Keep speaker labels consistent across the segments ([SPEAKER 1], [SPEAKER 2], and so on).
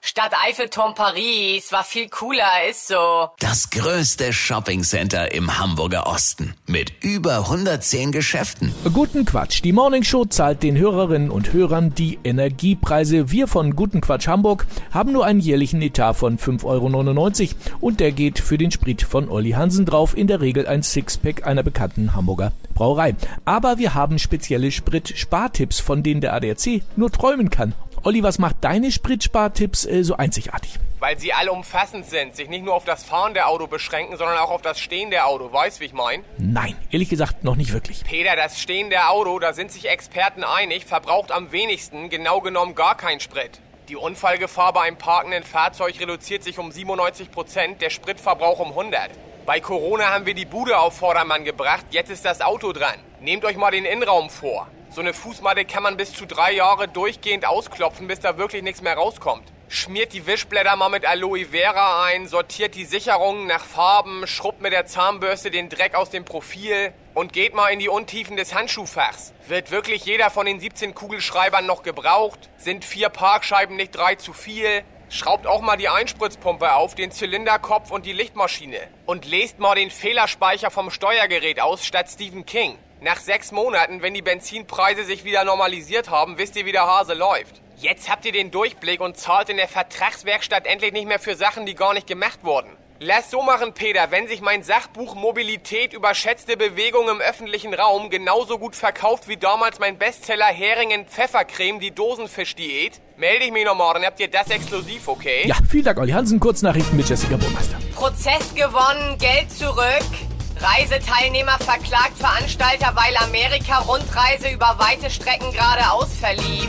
[SPEAKER 1] Stadt Eiffelturm Paris war viel cooler, ist so.
[SPEAKER 2] Das größte Shoppingcenter im Hamburger Osten mit über 110 Geschäften.
[SPEAKER 3] Guten Quatsch. Die Morning Show zahlt den Hörerinnen und Hörern die Energiepreise. Wir von Guten Quatsch Hamburg haben nur einen jährlichen Etat von 5,99 Euro und der geht für den Sprit von Olli Hansen drauf, in der Regel ein Sixpack einer bekannten Hamburger Brauerei. Aber wir haben spezielle Sprit-Spartipps, von denen der ADAC nur träumen kann. Olli, was macht deine Spritspartipps äh, so einzigartig?
[SPEAKER 4] Weil sie allumfassend sind, sich nicht nur auf das Fahren der Auto beschränken, sondern auch auf das Stehen der Auto. Weißt, wie ich mein?
[SPEAKER 3] Nein, ehrlich gesagt noch nicht wirklich.
[SPEAKER 4] Peter, das Stehen der Auto, da sind sich Experten einig, verbraucht am wenigsten, genau genommen gar keinen Sprit. Die Unfallgefahr bei einem parkenden Fahrzeug reduziert sich um 97 Prozent, der Spritverbrauch um 100. Bei Corona haben wir die Bude auf Vordermann gebracht, jetzt ist das Auto dran. Nehmt euch mal den Innenraum vor. So eine Fußmatte kann man bis zu drei Jahre durchgehend ausklopfen, bis da wirklich nichts mehr rauskommt. Schmiert die Wischblätter mal mit Aloe Vera ein, sortiert die Sicherungen nach Farben, schrubbt mit der Zahnbürste den Dreck aus dem Profil und geht mal in die Untiefen des Handschuhfachs. Wird wirklich jeder von den 17 Kugelschreibern noch gebraucht? Sind vier Parkscheiben nicht drei zu viel? Schraubt auch mal die Einspritzpumpe auf, den Zylinderkopf und die Lichtmaschine. Und lest mal den Fehlerspeicher vom Steuergerät aus statt Stephen King. Nach sechs Monaten, wenn die Benzinpreise sich wieder normalisiert haben, wisst ihr, wie der Hase läuft. Jetzt habt ihr den Durchblick und zahlt in der Vertragswerkstatt endlich nicht mehr für Sachen, die gar nicht gemacht wurden. Lass so machen, Peter, wenn sich mein Sachbuch Mobilität überschätzte Bewegung im öffentlichen Raum genauso gut verkauft wie damals mein Bestseller Hering in Pfeffercreme, die Dosenfischdiät, melde ich mich nochmal, dann habt ihr das exklusiv, okay?
[SPEAKER 3] Ja, vielen Dank, Olli Hansen. Kurznachrichten mit Jessica Burmeister.
[SPEAKER 1] Prozess gewonnen, Geld zurück. Reiseteilnehmer verklagt Veranstalter, weil Amerika-Rundreise über weite Strecken geradeaus verlief.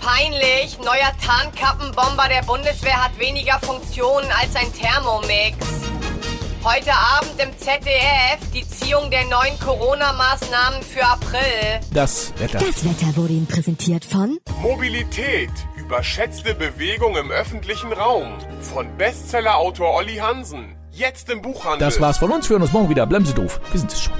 [SPEAKER 1] Peinlich, neuer Tarnkappenbomber der Bundeswehr hat weniger Funktionen als ein Thermomix. Heute Abend im ZDF die Ziehung der neuen Corona-Maßnahmen für April.
[SPEAKER 3] Das Wetter.
[SPEAKER 5] Das Wetter wurde Ihnen präsentiert von
[SPEAKER 6] Mobilität. Überschätzte Bewegung im öffentlichen Raum. Von Bestsellerautor Olli Hansen. Jetzt im Buchhandel.
[SPEAKER 3] Das war's von uns. Wir hören uns morgen wieder. Bleiben Sie doof. Wir sind es schon.